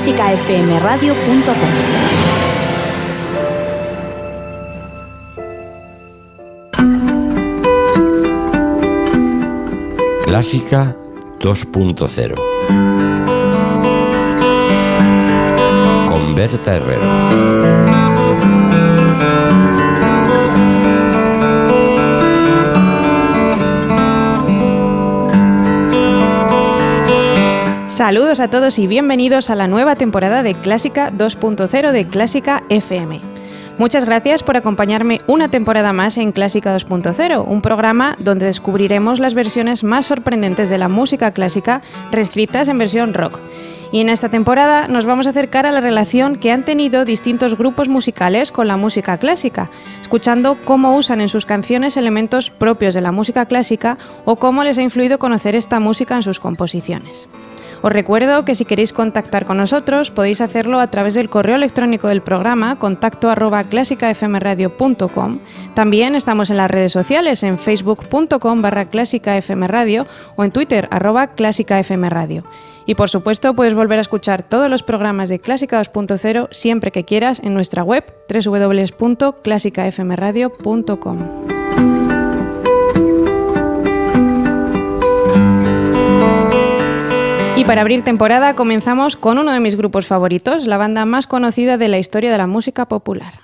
clásicafmradio.com. Clásica 2.0 con Berta Herrero. Saludos a todos y bienvenidos a la nueva temporada de Clásica 2.0 de Clásica FM. Muchas gracias por acompañarme una temporada más en Clásica 2.0, un programa donde descubriremos las versiones más sorprendentes de la música clásica reescritas en versión rock. Y en esta temporada nos vamos a acercar a la relación que han tenido distintos grupos musicales con la música clásica, escuchando cómo usan en sus canciones elementos propios de la música clásica o cómo les ha influido conocer esta música en sus composiciones. Os recuerdo que si queréis contactar con nosotros podéis hacerlo a través del correo electrónico del programa contacto arroba clásicafmradio.com. También estamos en las redes sociales en facebook.com barra clásicafmradio o en twitter arroba clásicafmradio. Y por supuesto puedes volver a escuchar todos los programas de Clásica 2.0 siempre que quieras en nuestra web www.clásicafmradio.com. Y para abrir temporada comenzamos con uno de mis grupos favoritos, la banda más conocida de la historia de la música popular.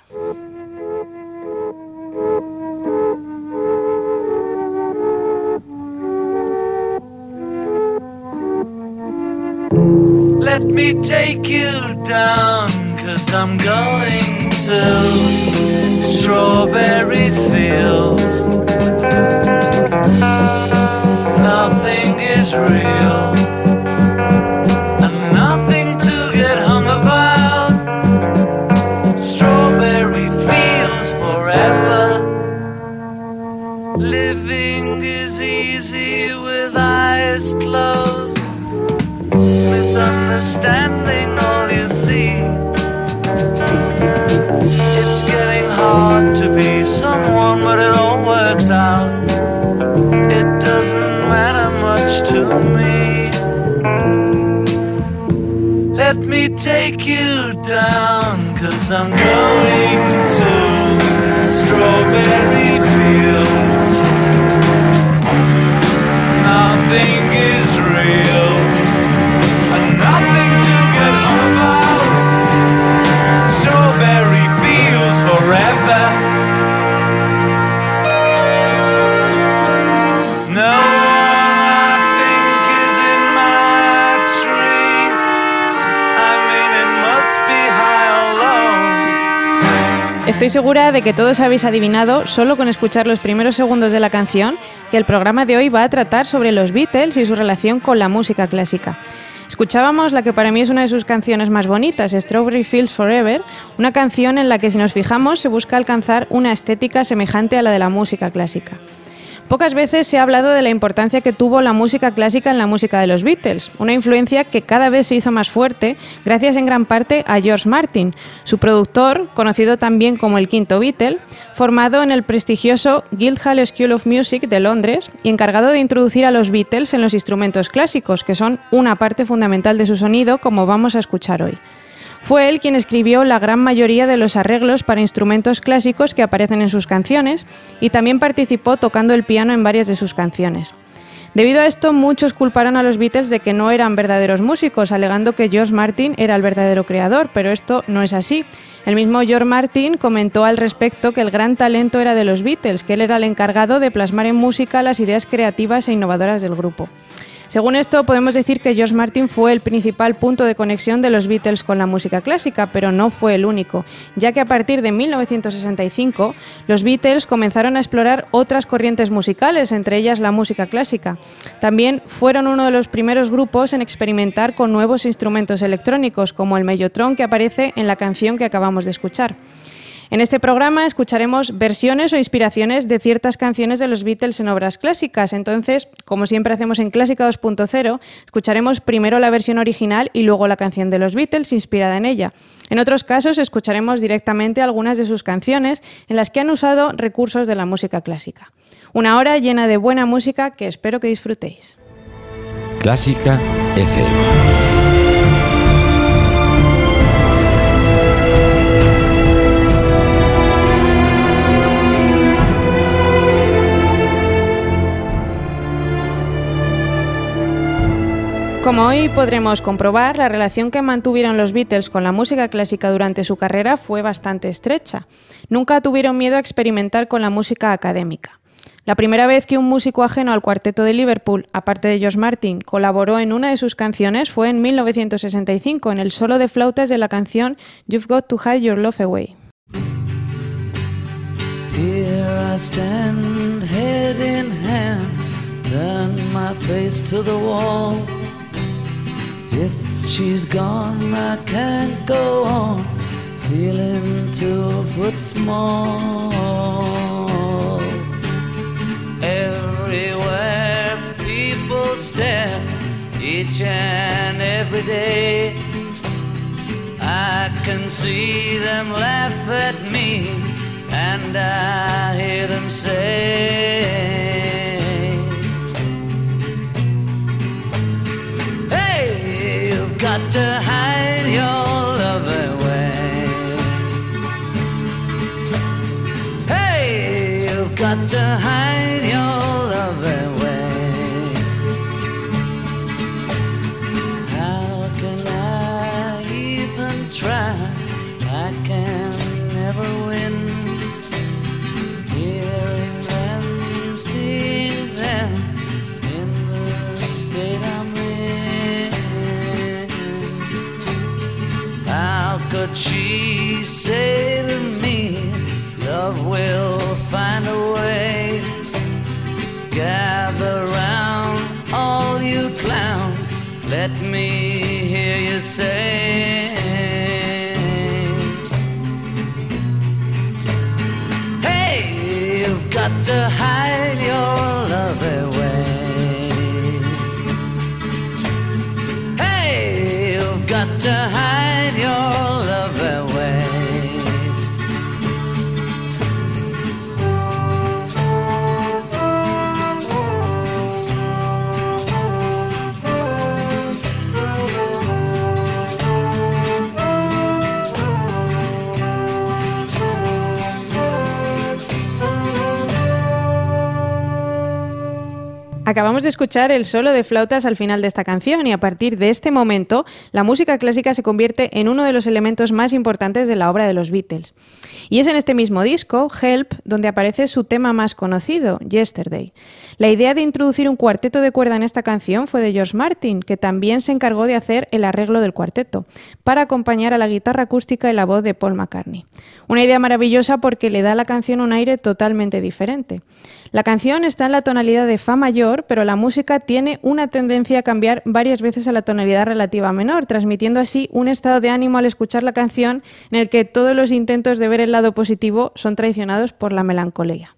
Estoy segura de que todos habéis adivinado, solo con escuchar los primeros segundos de la canción, que el programa de hoy va a tratar sobre los Beatles y su relación con la música clásica. Escuchábamos la que para mí es una de sus canciones más bonitas, Strawberry Fields Forever, una canción en la que si nos fijamos se busca alcanzar una estética semejante a la de la música clásica. Pocas veces se ha hablado de la importancia que tuvo la música clásica en la música de los Beatles, una influencia que cada vez se hizo más fuerte gracias en gran parte a George Martin, su productor, conocido también como el quinto Beatle, formado en el prestigioso Guildhall School of Music de Londres y encargado de introducir a los Beatles en los instrumentos clásicos, que son una parte fundamental de su sonido, como vamos a escuchar hoy. Fue él quien escribió la gran mayoría de los arreglos para instrumentos clásicos que aparecen en sus canciones y también participó tocando el piano en varias de sus canciones. Debido a esto, muchos culparon a los Beatles de que no eran verdaderos músicos, alegando que George Martin era el verdadero creador, pero esto no es así. El mismo George Martin comentó al respecto que el gran talento era de los Beatles, que él era el encargado de plasmar en música las ideas creativas e innovadoras del grupo. Según esto, podemos decir que George Martin fue el principal punto de conexión de los Beatles con la música clásica, pero no fue el único, ya que a partir de 1965 los Beatles comenzaron a explorar otras corrientes musicales, entre ellas la música clásica. También fueron uno de los primeros grupos en experimentar con nuevos instrumentos electrónicos, como el mellotron que aparece en la canción que acabamos de escuchar. En este programa escucharemos versiones o inspiraciones de ciertas canciones de los Beatles en obras clásicas. Entonces, como siempre hacemos en Clásica 2.0, escucharemos primero la versión original y luego la canción de los Beatles inspirada en ella. En otros casos, escucharemos directamente algunas de sus canciones en las que han usado recursos de la música clásica. Una hora llena de buena música que espero que disfrutéis. Clásica FM. Como hoy podremos comprobar, la relación que mantuvieron los Beatles con la música clásica durante su carrera fue bastante estrecha. Nunca tuvieron miedo a experimentar con la música académica. La primera vez que un músico ajeno al cuarteto de Liverpool, aparte de George Martin, colaboró en una de sus canciones fue en 1965 en el solo de flautas de la canción You've Got to Hide Your Love Away. If she's gone, I can't go on feeling two foot small. Everywhere people stare, each and every day. I can see them laugh at me, and I hear them say. She say to me, Love will find a way? Gather round, all you clowns, let me hear you say. Hey, you've got to Acabamos de escuchar el solo de flautas al final de esta canción y a partir de este momento la música clásica se convierte en uno de los elementos más importantes de la obra de los Beatles. Y es en este mismo disco, Help, donde aparece su tema más conocido, Yesterday. La idea de introducir un cuarteto de cuerda en esta canción fue de George Martin, que también se encargó de hacer el arreglo del cuarteto, para acompañar a la guitarra acústica y la voz de Paul McCartney. Una idea maravillosa porque le da a la canción un aire totalmente diferente. La canción está en la tonalidad de Fa mayor, pero la música tiene una tendencia a cambiar varias veces a la tonalidad relativa menor, transmitiendo así un estado de ánimo al escuchar la canción en el que todos los intentos de ver el lado positivo son traicionados por la melancolía.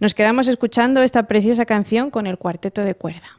Nos quedamos escuchando esta preciosa canción con el cuarteto de cuerda.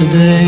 Yesterday.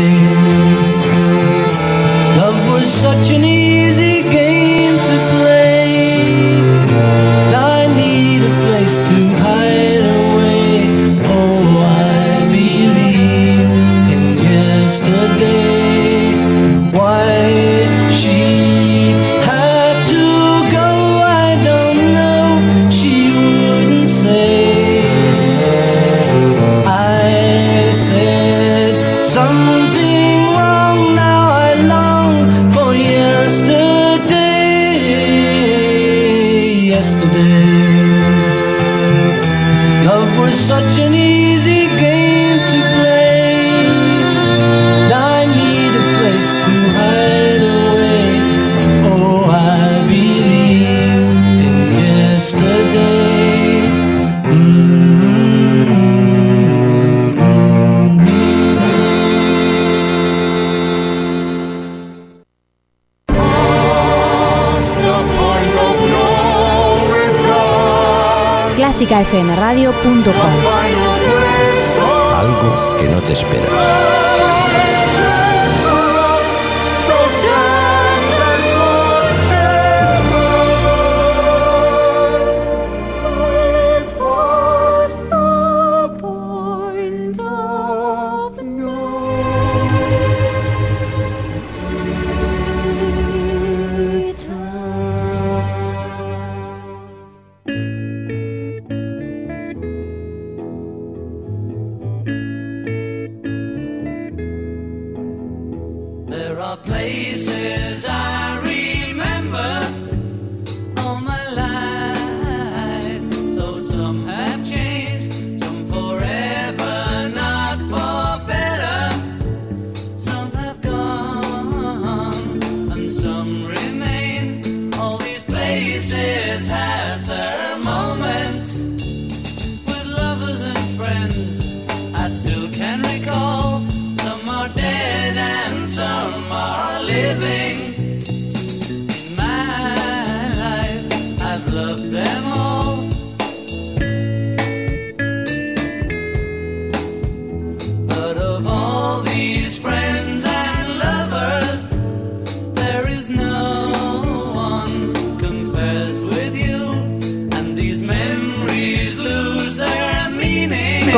clásicafmradio.com. Algo que no te esperas.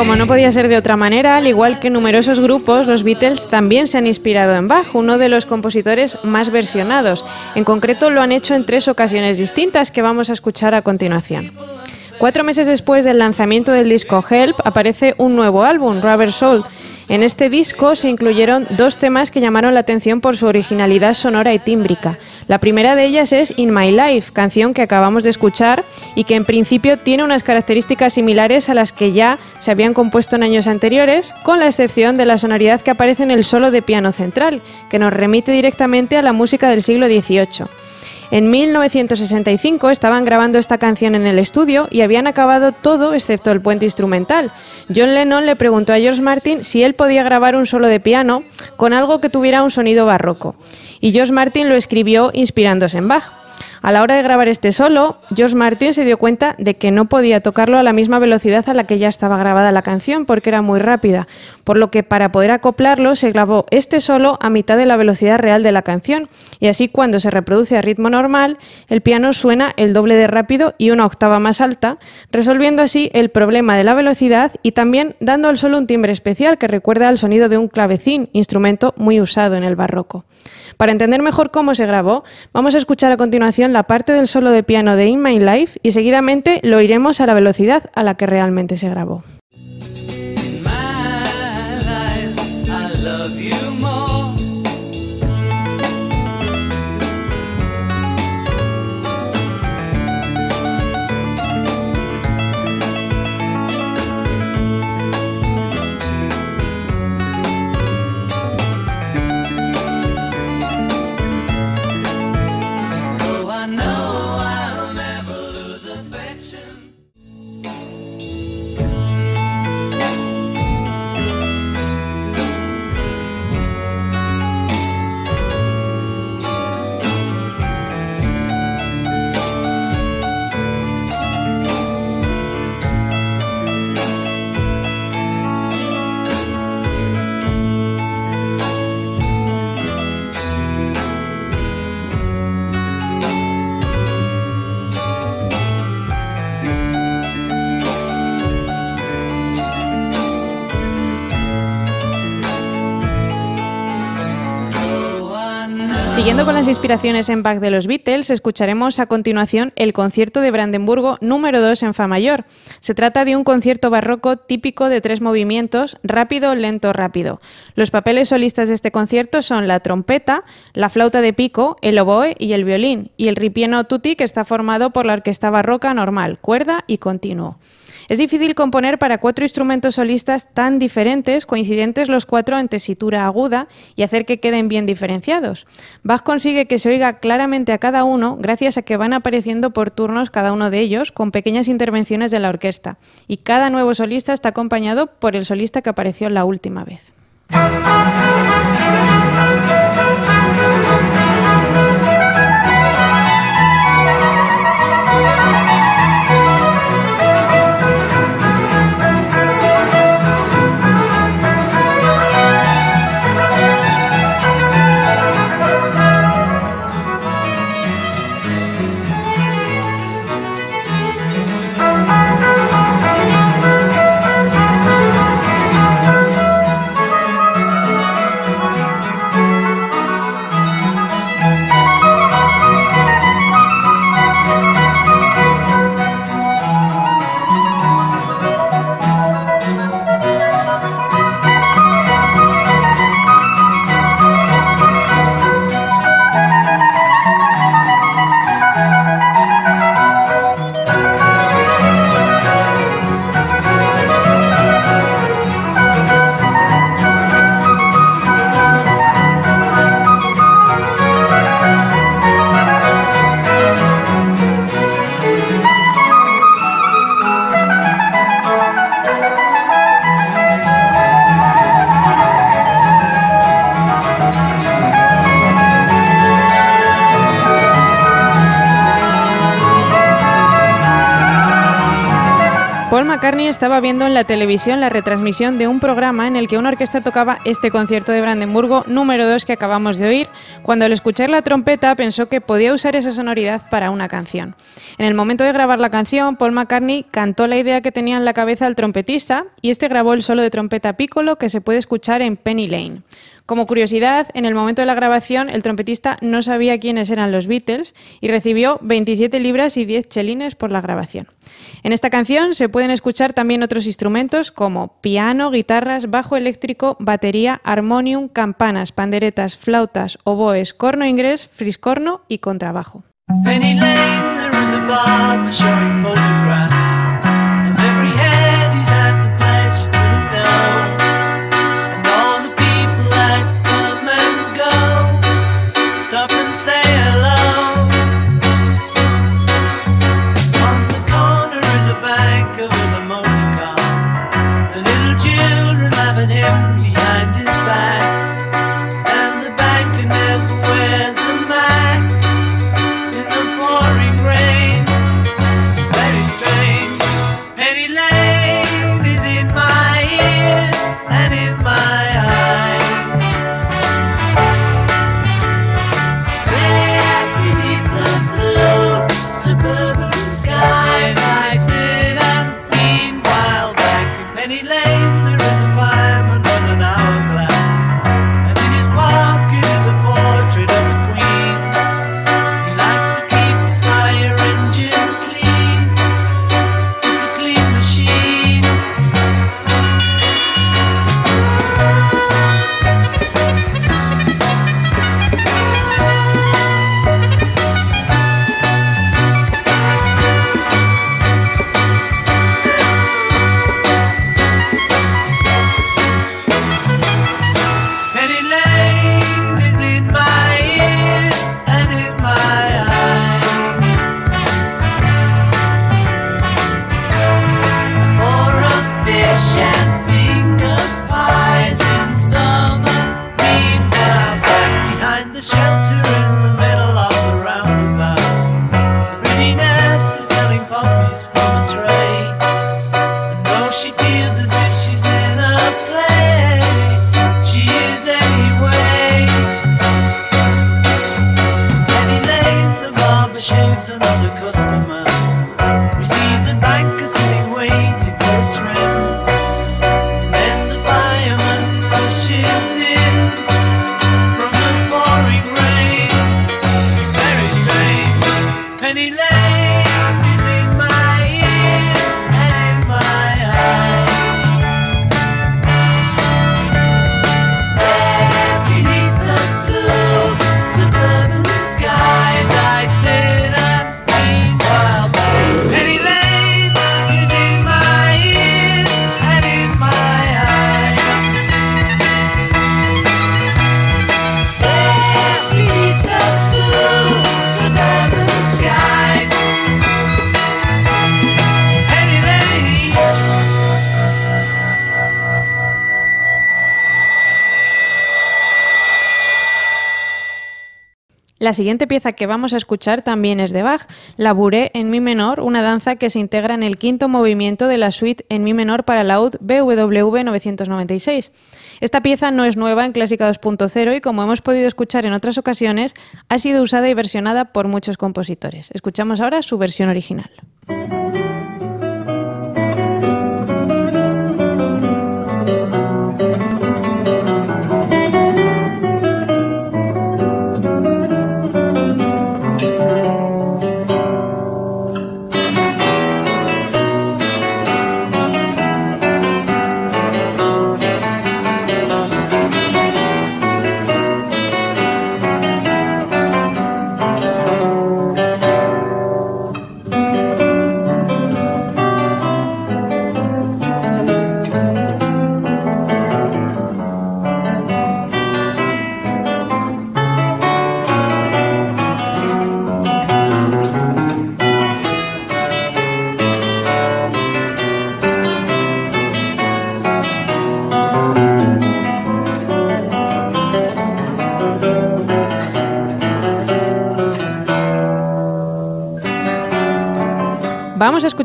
Como no podía ser de otra manera, al igual que numerosos grupos, los Beatles también se han inspirado en Bach, uno de los compositores más versionados. En concreto lo han hecho en tres ocasiones distintas que vamos a escuchar a continuación. Cuatro meses después del lanzamiento del disco Help aparece un nuevo álbum, Rubber Soul, en este disco se incluyeron dos temas que llamaron la atención por su originalidad sonora y tímbrica. La primera de ellas es In My Life, canción que acabamos de escuchar y que en principio tiene unas características similares a las que ya se habían compuesto en años anteriores, con la excepción de la sonoridad que aparece en el solo de piano central, que nos remite directamente a la música del siglo XVIII. En 1965 estaban grabando esta canción en el estudio y habían acabado todo excepto el puente instrumental. John Lennon le preguntó a George Martin si él podía grabar un solo de piano con algo que tuviera un sonido barroco. Y George Martin lo escribió inspirándose en Bach. A la hora de grabar este solo, George Martin se dio cuenta de que no podía tocarlo a la misma velocidad a la que ya estaba grabada la canción porque era muy rápida, por lo que para poder acoplarlo se grabó este solo a mitad de la velocidad real de la canción y así cuando se reproduce a ritmo normal, el piano suena el doble de rápido y una octava más alta, resolviendo así el problema de la velocidad y también dando al solo un timbre especial que recuerda al sonido de un clavecín, instrumento muy usado en el barroco. Para entender mejor cómo se grabó, vamos a escuchar a continuación la parte del solo de piano de In My Life y seguidamente lo iremos a la velocidad a la que realmente se grabó. love you. Inspiraciones en Bach de los Beatles, escucharemos a continuación el concierto de Brandenburgo número 2 en Fa mayor. Se trata de un concierto barroco típico de tres movimientos, rápido, lento, rápido. Los papeles solistas de este concierto son la trompeta, la flauta de pico, el oboe y el violín, y el ripieno tutti que está formado por la orquesta barroca normal, cuerda y continuo. Es difícil componer para cuatro instrumentos solistas tan diferentes, coincidentes los cuatro en tesitura aguda y hacer que queden bien diferenciados. Bach consigue que se oiga claramente a cada uno gracias a que van apareciendo por turnos cada uno de ellos con pequeñas intervenciones de la orquesta y cada nuevo solista está acompañado por el solista que apareció la última vez. Estaba viendo en la televisión la retransmisión de un programa en el que una orquesta tocaba este concierto de Brandenburgo número 2 que acabamos de oír. Cuando al escuchar la trompeta pensó que podía usar esa sonoridad para una canción. En el momento de grabar la canción, Paul McCartney cantó la idea que tenía en la cabeza al trompetista y este grabó el solo de trompeta piccolo que se puede escuchar en Penny Lane. Como curiosidad, en el momento de la grabación, el trompetista no sabía quiénes eran los Beatles y recibió 27 libras y 10 chelines por la grabación. En esta canción se pueden escuchar también otros instrumentos como piano, guitarras, bajo eléctrico, batería, armonium, campanas, panderetas, flautas, oboes, corno inglés, friscorno y contrabajo. him behind his back. La siguiente pieza que vamos a escuchar también es de Bach, la Bourrée en mi menor, una danza que se integra en el quinto movimiento de la suite en mi menor para laúd BWV 996. Esta pieza no es nueva en Clásica 2.0 y como hemos podido escuchar en otras ocasiones, ha sido usada y versionada por muchos compositores. Escuchamos ahora su versión original.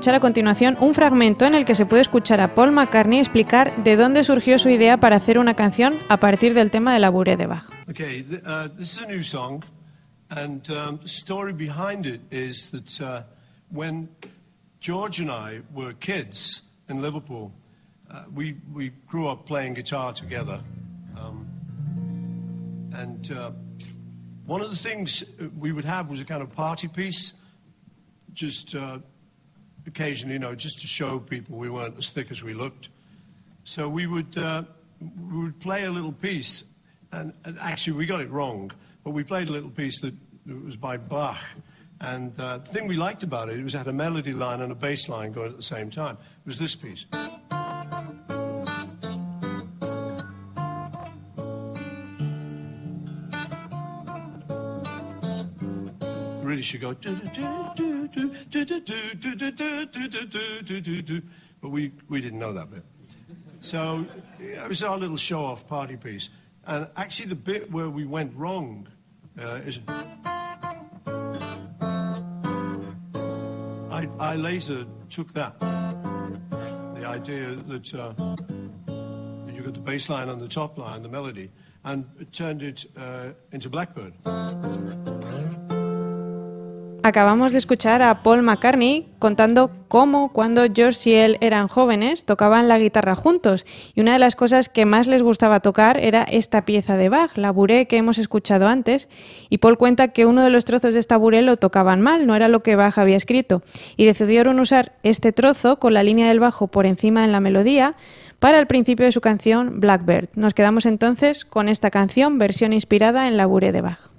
Escuchar a continuación un fragmento en el que se puede escuchar a Paul McCartney explicar de dónde surgió su idea para hacer una canción a partir del tema de la Bourrée de Bach. Okay, uh, this is a new song, and um, the story behind it is that uh, when George and I were kids in Liverpool, uh, we, we grew up playing guitar together. Um, and uh, one of the things we would have was a kind of party piece, just uh, occasionally, you know, just to show people we weren't as thick as we looked. So we would, uh, we would play a little piece, and, and, actually we got it wrong, but we played a little piece that, that was by Bach. And uh, the thing we liked about it, it was it had a melody line and a bass line going at the same time. It was this piece. Really should go. But we, we didn't know that bit. So it was our little show off party piece. And actually, the bit where we went wrong uh, is. I, I later took that. The idea that uh, you got the bass line on the top line, the melody, and turned it uh, into Blackbird. Acabamos de escuchar a Paul McCartney contando cómo cuando George y él eran jóvenes tocaban la guitarra juntos y una de las cosas que más les gustaba tocar era esta pieza de Bach, la buré que hemos escuchado antes, y Paul cuenta que uno de los trozos de esta buré lo tocaban mal, no era lo que Bach había escrito, y decidieron usar este trozo con la línea del bajo por encima en la melodía para el principio de su canción Blackbird. Nos quedamos entonces con esta canción, versión inspirada en la buré de Bach.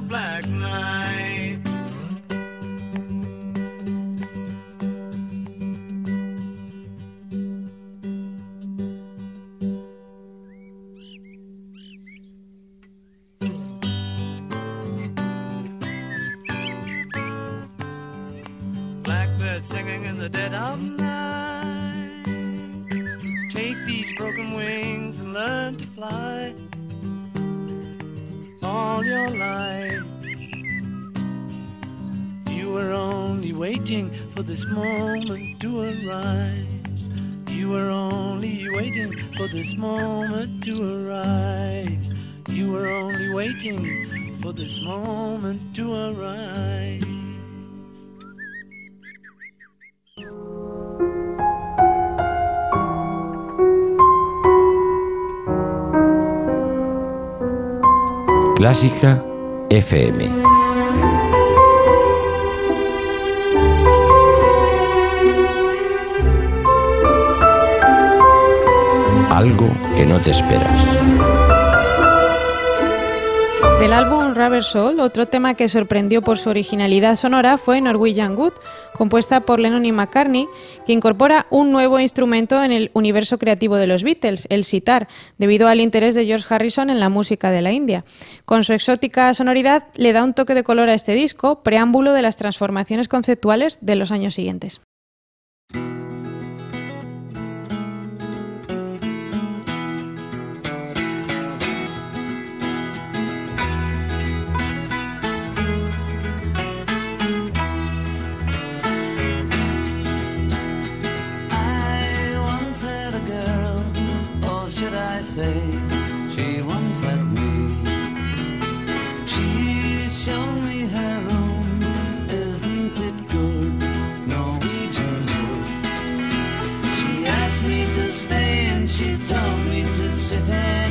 Black night. Blackbird singing in the dead of night. Take these broken wings and learn to fly all your life. Waiting for this moment to arise. You were only waiting for this moment to arise. You were only waiting for this moment to arise. Clásica FM. Algo que no te esperas. Del álbum Rubber Soul, otro tema que sorprendió por su originalidad sonora fue Norwegian Wood, compuesta por Lennon y McCartney, que incorpora un nuevo instrumento en el universo creativo de los Beatles, el sitar, debido al interés de George Harrison en la música de la India. Con su exótica sonoridad le da un toque de color a este disco, preámbulo de las transformaciones conceptuales de los años siguientes. She once had me. She showed me her room, isn't it good? Norwegian wood. She asked me to stay and she told me to sit anywhere.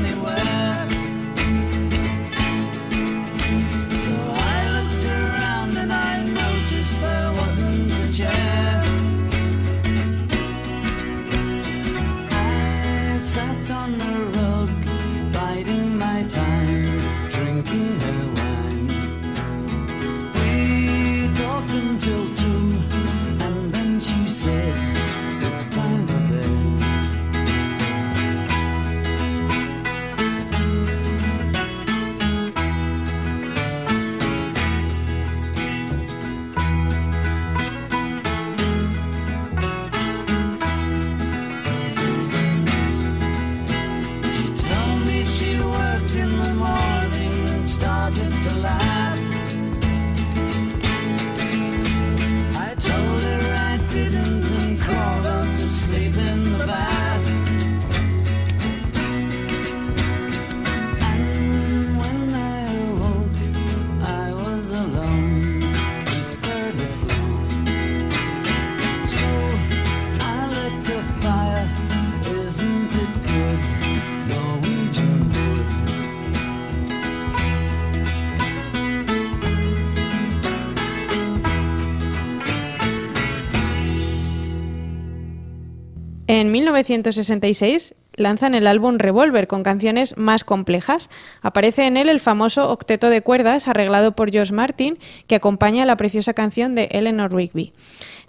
1966 lanzan el álbum Revolver con canciones más complejas. Aparece en él el famoso octeto de cuerdas arreglado por George Martin que acompaña la preciosa canción de Eleanor Rigby.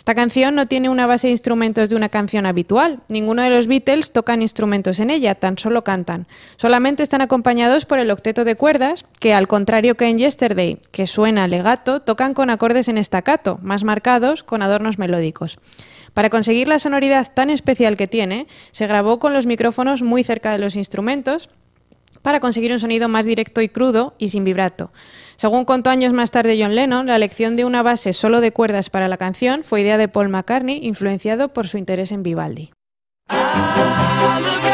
Esta canción no tiene una base de instrumentos de una canción habitual. Ninguno de los Beatles tocan instrumentos en ella, tan solo cantan. Solamente están acompañados por el octeto de cuerdas, que al contrario que en Yesterday, que suena legato, tocan con acordes en estacato, más marcados, con adornos melódicos. Para conseguir la sonoridad tan especial que tiene, se grabó con los micrófonos muy cerca de los instrumentos para conseguir un sonido más directo y crudo y sin vibrato. Según contó años más tarde John Lennon, la elección de una base solo de cuerdas para la canción fue idea de Paul McCartney, influenciado por su interés en Vivaldi. Ah,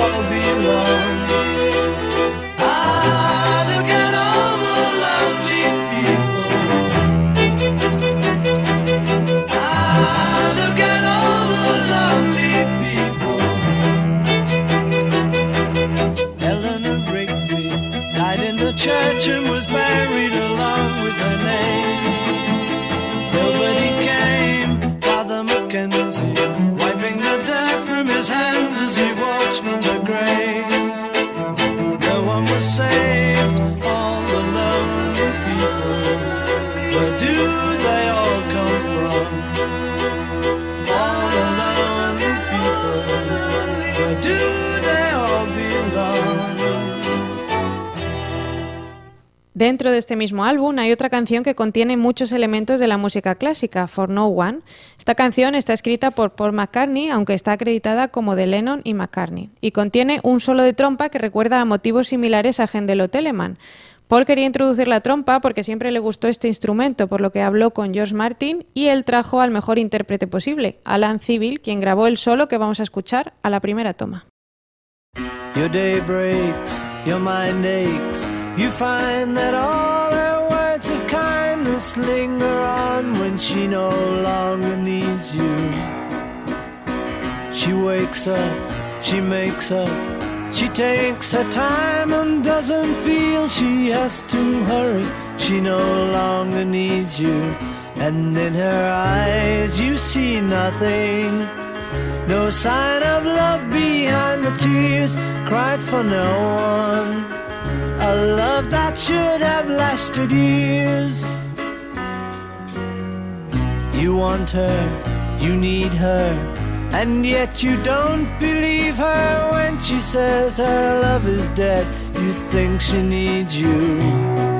all look at all the lovely people. Ah, look at all the lovely people. Eleanor Rigby died in the church and was Dentro de este mismo álbum hay otra canción que contiene muchos elementos de la música clásica, For No One. Esta canción está escrita por Paul McCartney, aunque está acreditada como de Lennon y McCartney, y contiene un solo de trompa que recuerda a motivos similares a Händel o Telemann. Paul quería introducir la trompa porque siempre le gustó este instrumento, por lo que habló con George Martin y él trajo al mejor intérprete posible, Alan Civil, quien grabó el solo que vamos a escuchar a la primera toma. You find that all her words of kindness linger on when she no longer needs you. She wakes up, she makes up, she takes her time and doesn't feel she has to hurry. She no longer needs you, and in her eyes you see nothing. No sign of love behind the tears cried for no one. A love that should have lasted years. You want her, you need her, and yet you don't believe her when she says her love is dead. You think she needs you.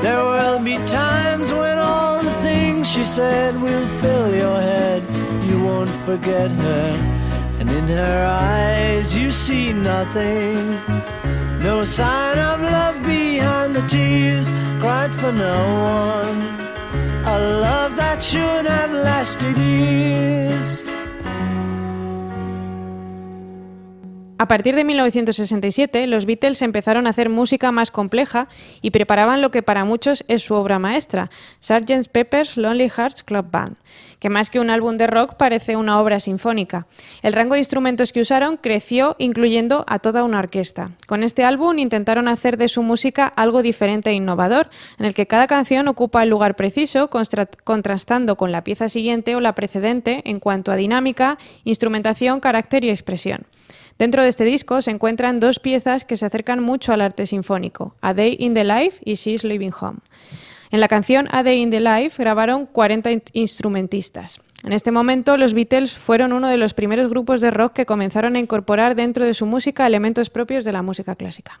There will be times when all the things she said will fill your head. You won't forget her, and in her eyes you see nothing. No sign of love behind the tears cried for no one. A love that should have lasted years. A partir de 1967, los Beatles empezaron a hacer música más compleja y preparaban lo que para muchos es su obra maestra, Sgt. Pepper's Lonely Hearts Club Band, que más que un álbum de rock parece una obra sinfónica. El rango de instrumentos que usaron creció incluyendo a toda una orquesta. Con este álbum intentaron hacer de su música algo diferente e innovador, en el que cada canción ocupa el lugar preciso, contrastando con la pieza siguiente o la precedente en cuanto a dinámica, instrumentación, carácter y expresión. Dentro de este disco se encuentran dos piezas que se acercan mucho al arte sinfónico, A Day in the Life y She's Living Home. En la canción A Day in the Life grabaron 40 instrumentistas. En este momento, los Beatles fueron uno de los primeros grupos de rock que comenzaron a incorporar dentro de su música elementos propios de la música clásica.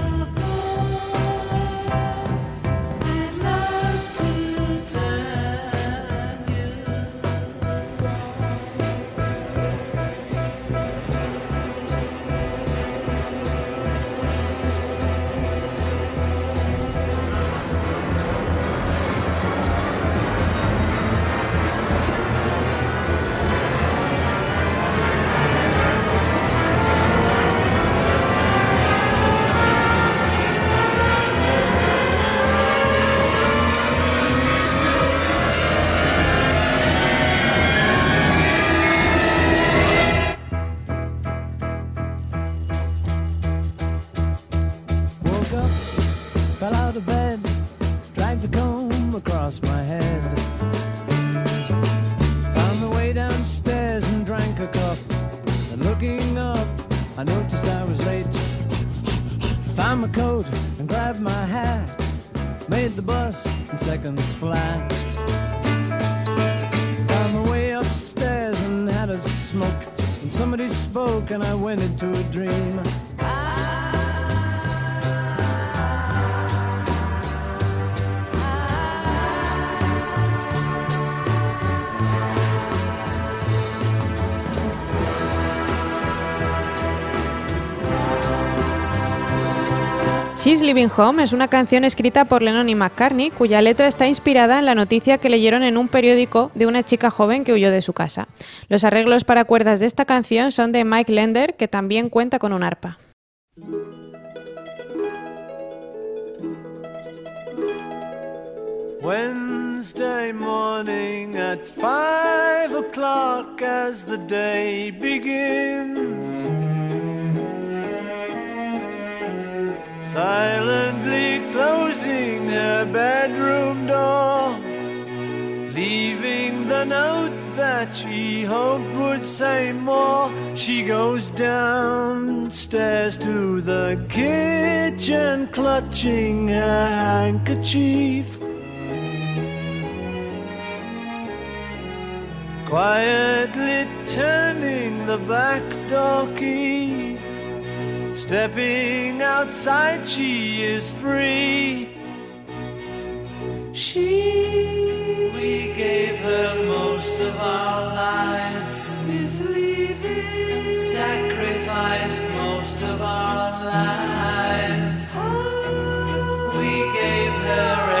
seconds flat. Found my way upstairs and had a smoke. And somebody spoke and I went into a dream. She's Living Home es una canción escrita por Lennon y McCartney cuya letra está inspirada en la noticia que leyeron en un periódico de una chica joven que huyó de su casa. Los arreglos para cuerdas de esta canción son de Mike Lender, que también cuenta con un arpa. Silently closing her bedroom door, leaving the note that she hoped would say more. She goes downstairs to the kitchen, clutching her handkerchief. Quietly turning the back door key. Stepping outside, she is free. She, we gave her most of our lives, is leaving. Sacrificed most of our lives. Oh. We gave her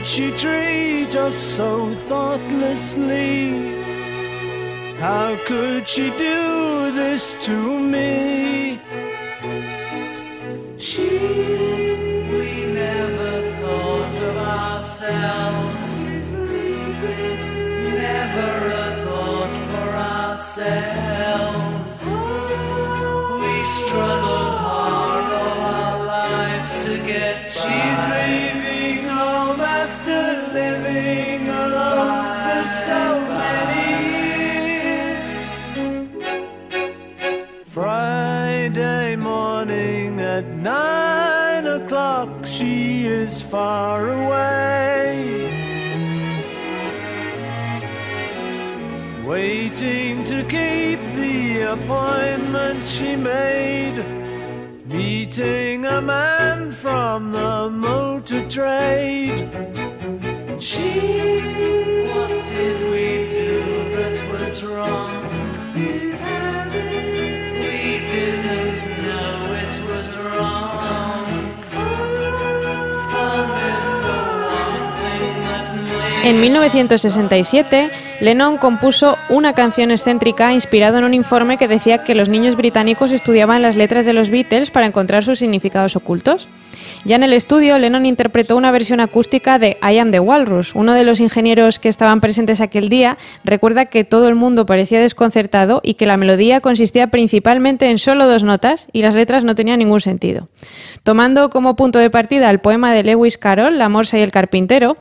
Would she treat us so thoughtlessly? How could she do this to me? She, we never thought of ourselves. Never a thought for ourselves. We struggled hard all our lives to get She's far away. Waiting to keep the appointment she made. Meeting a man from the motor trade. She, what did we do that was wrong? En 1967, Lennon compuso una canción excéntrica inspirado en un informe que decía que los niños británicos estudiaban las letras de los Beatles para encontrar sus significados ocultos. Ya en el estudio, Lennon interpretó una versión acústica de I Am the Walrus. Uno de los ingenieros que estaban presentes aquel día recuerda que todo el mundo parecía desconcertado y que la melodía consistía principalmente en solo dos notas y las letras no tenían ningún sentido. Tomando como punto de partida el poema de Lewis Carroll, La Morsa y el Carpintero,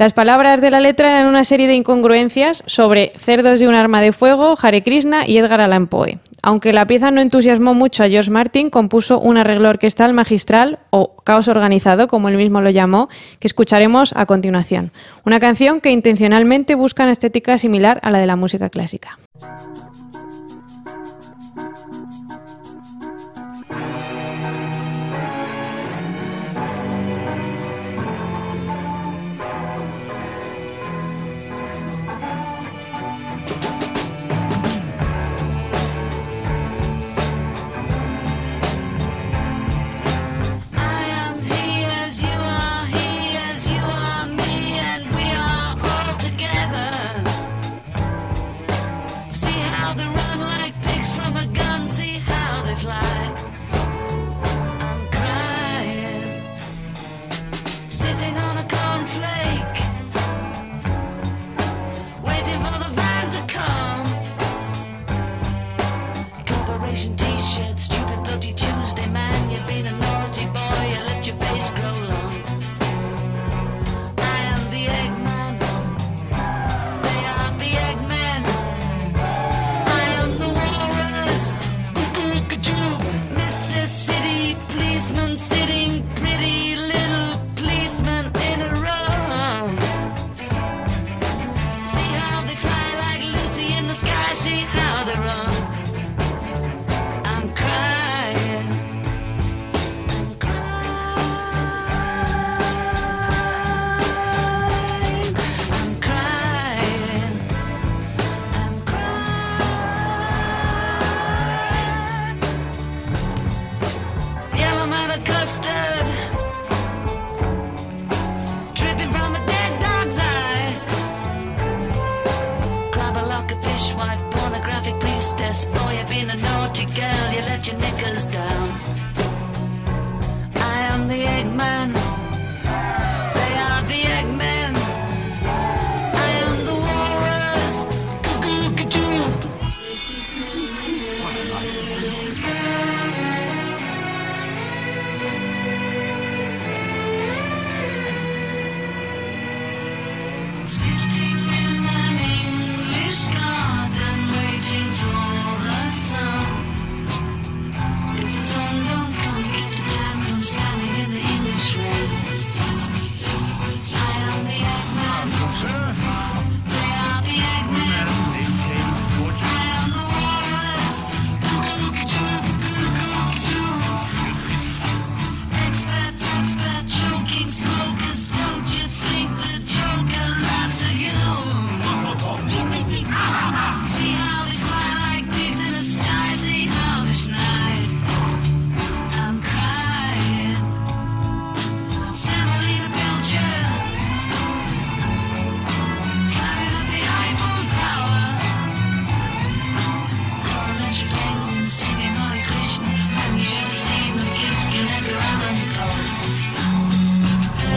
las palabras de la letra eran una serie de incongruencias sobre cerdos de un arma de fuego, Hare Krishna y Edgar Allan Poe. Aunque la pieza no entusiasmó mucho a George Martin, compuso un arreglo orquestal magistral o caos organizado, como él mismo lo llamó, que escucharemos a continuación. Una canción que intencionalmente busca una estética similar a la de la música clásica.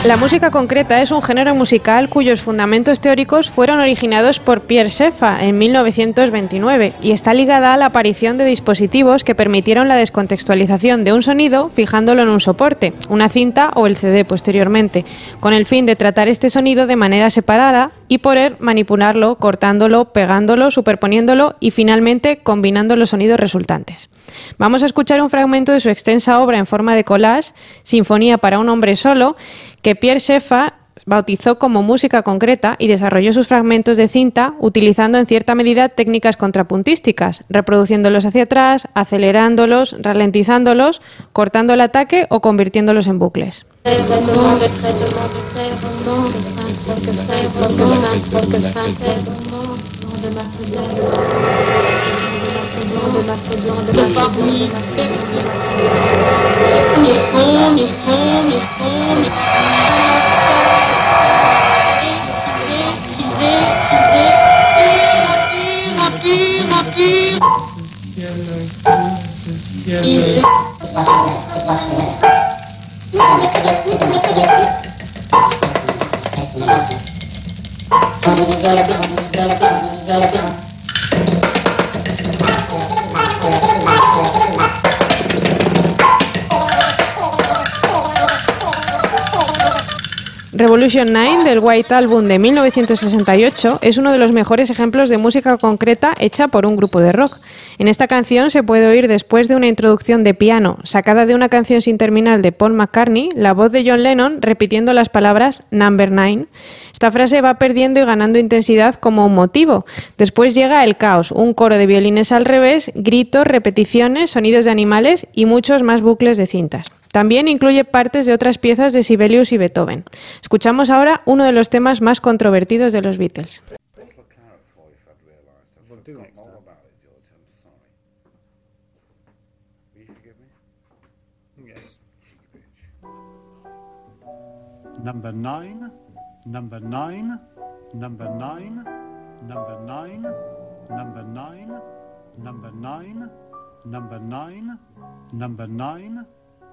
La música concreta es un género musical cuyos fundamentos teóricos fueron originados por Pierre Schaeffer en 1929 y está ligada a la aparición de dispositivos que permitieron la descontextualización de un sonido fijándolo en un soporte, una cinta o el CD posteriormente, con el fin de tratar este sonido de manera separada y poder manipularlo, cortándolo, pegándolo, superponiéndolo y finalmente combinando los sonidos resultantes. Vamos a escuchar un fragmento de su extensa obra en forma de collage, Sinfonía para un hombre solo, que Pierre Schaeffer bautizó como música concreta y desarrolló sus fragmentos de cinta utilizando en cierta medida técnicas contrapuntísticas, reproduciéndolos hacia atrás, acelerándolos, ralentizándolos, cortando el ataque o convirtiéndolos en bucles. de Paris, Thank you. Revolution 9 del White Album de 1968 es uno de los mejores ejemplos de música concreta hecha por un grupo de rock. En esta canción se puede oír después de una introducción de piano sacada de una canción sin terminar de Paul McCartney, la voz de John Lennon repitiendo las palabras Number 9. Esta frase va perdiendo y ganando intensidad como un motivo. Después llega el caos, un coro de violines al revés, gritos, repeticiones, sonidos de animales y muchos más bucles de cintas. También incluye partes de otras piezas de Sibelius y Beethoven. Escuchamos ahora uno de los temas más controvertidos de los Beatles. Number nine, number nine, number nine, number nine, number nine, number nine, number nine, number nine,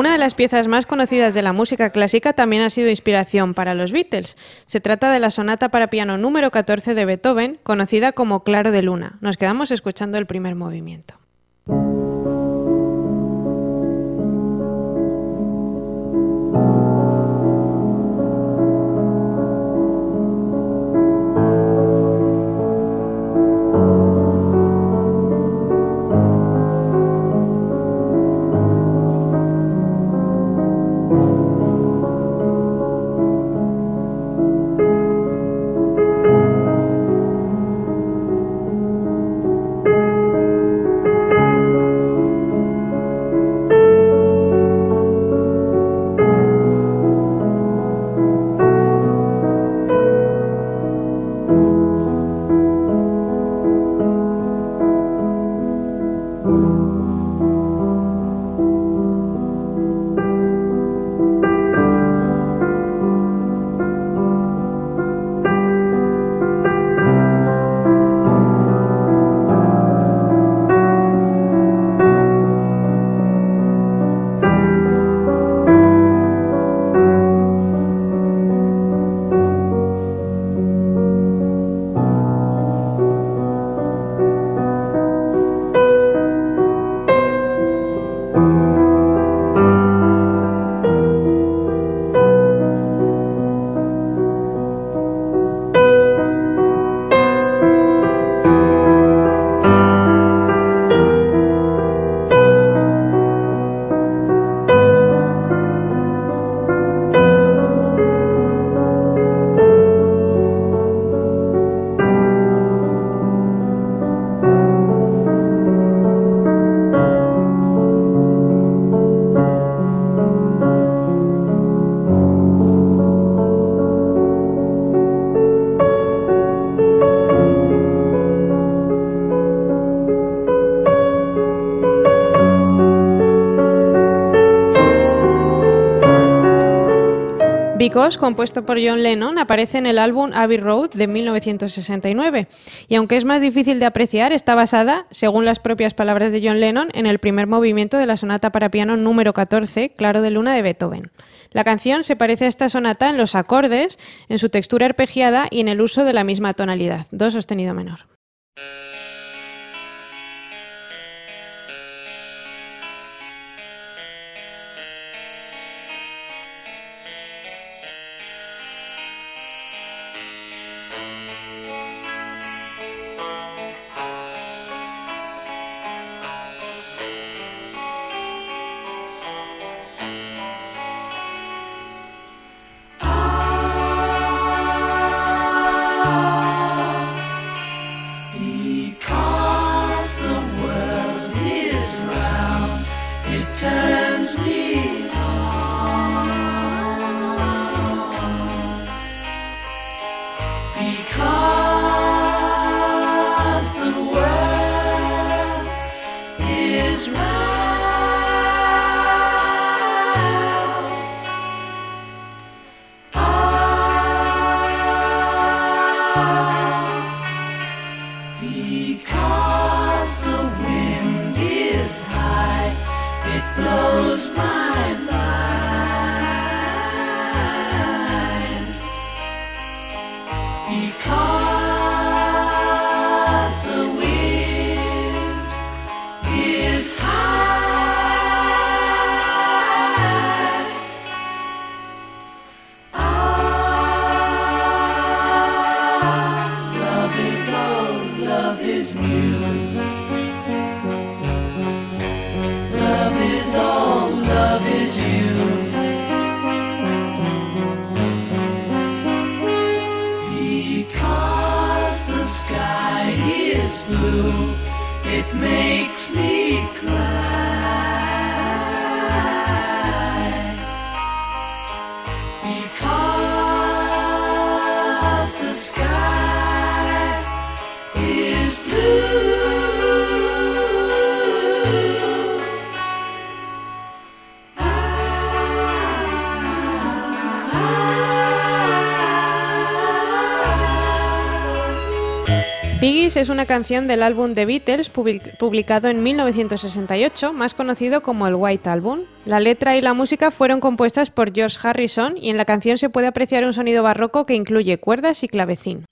Una de las piezas más conocidas de la música clásica también ha sido inspiración para los Beatles. Se trata de la sonata para piano número 14 de Beethoven, conocida como Claro de Luna. Nos quedamos escuchando el primer movimiento. Compuesto por John Lennon, aparece en el álbum Abbey Road de 1969 y aunque es más difícil de apreciar, está basada, según las propias palabras de John Lennon, en el primer movimiento de la sonata para piano número 14, Claro de Luna de Beethoven. La canción se parece a esta sonata en los acordes, en su textura arpegiada y en el uso de la misma tonalidad, do sostenido menor. Es una canción del álbum The Beatles public- publicado en 1968, más conocido como el White Album. La letra y la música fueron compuestas por George Harrison y en la canción se puede apreciar un sonido barroco que incluye cuerdas y clavecín.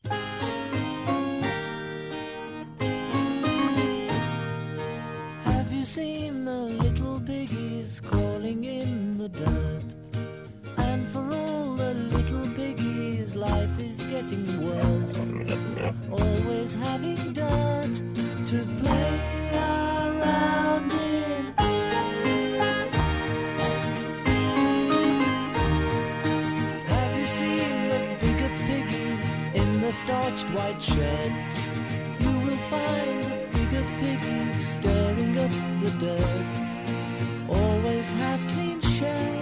Starched white sheds? You will find the bigger piggy stirring up the dirt. Always have clean sheds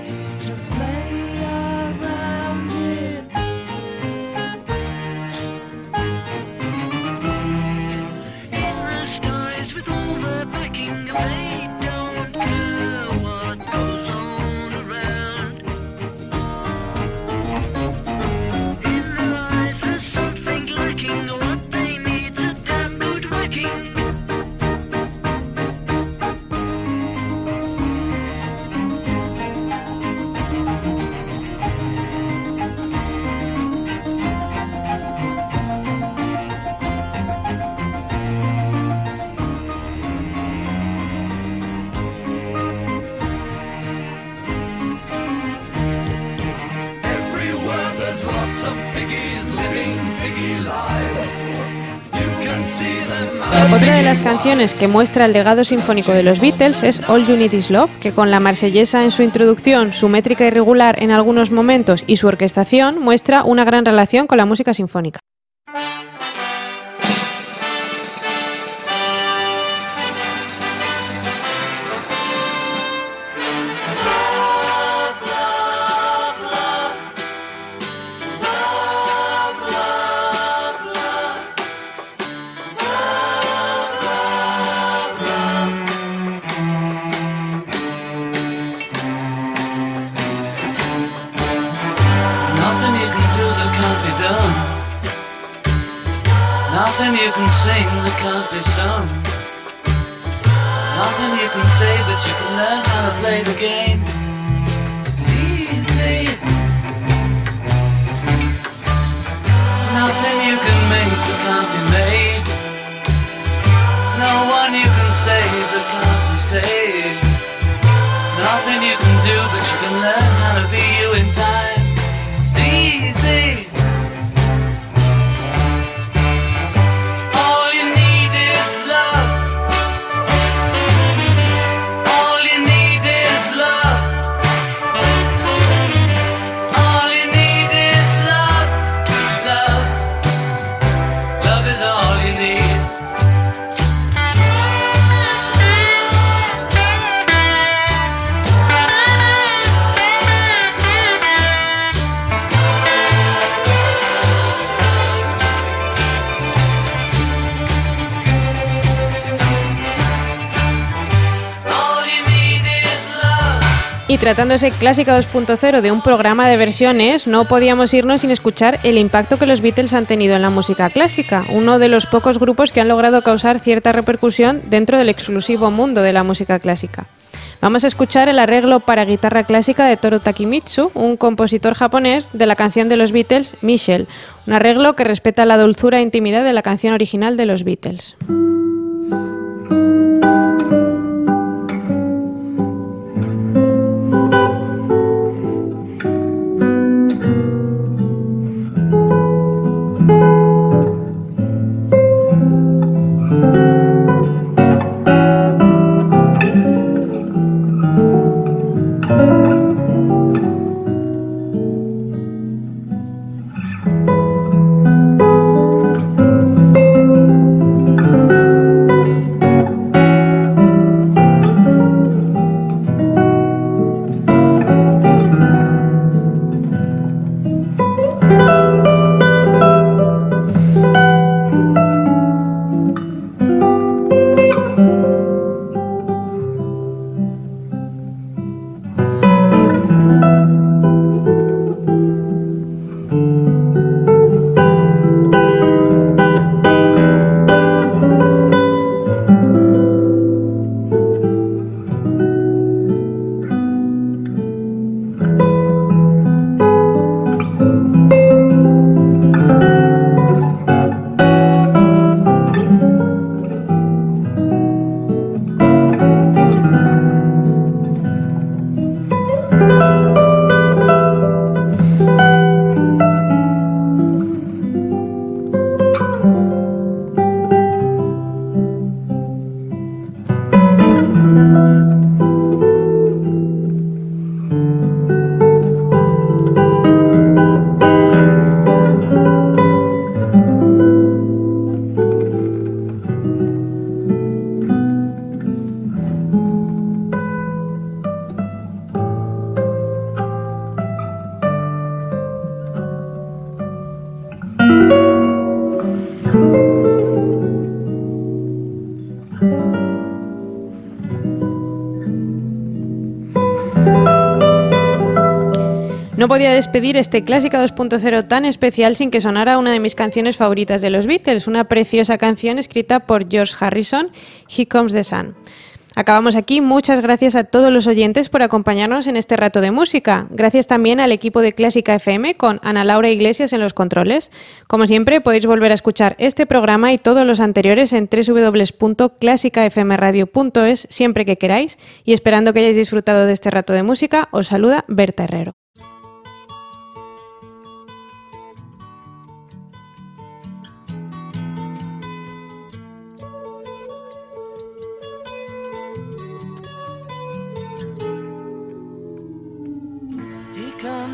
Otra de las canciones que muestra el legado sinfónico de los Beatles es All You Need Is Love, que con la marsellesa en su introducción, su métrica irregular en algunos momentos y su orquestación muestra una gran relación con la música sinfónica. Can't be sung. Nothing you can say, but you can learn how to play the game. It's easy. Nothing you can make that can't be made. No one you can save that can't be saved. Y tratándose Clásica 2.0 de un programa de versiones, no podíamos irnos sin escuchar el impacto que los Beatles han tenido en la música clásica, uno de los pocos grupos que han logrado causar cierta repercusión dentro del exclusivo mundo de la música clásica. Vamos a escuchar el arreglo para guitarra clásica de Toru Takemitsu, un compositor japonés de la canción de los Beatles, Michelle, un arreglo que respeta la dulzura e intimidad de la canción original de los Beatles. Podía despedir este Clásica 2.0 tan especial sin que sonara una de mis canciones favoritas de los Beatles, una preciosa canción escrita por George Harrison, Here Comes the Sun. Acabamos aquí. Muchas gracias a todos los oyentes por acompañarnos en este rato de música. Gracias también al equipo de Clásica FM con Ana Laura Iglesias en los controles. Como siempre, podéis volver a escuchar este programa y todos los anteriores en www.clásicafmradio.es siempre que queráis. Y esperando que hayáis disfrutado de este rato de música, os saluda Berta Herrero.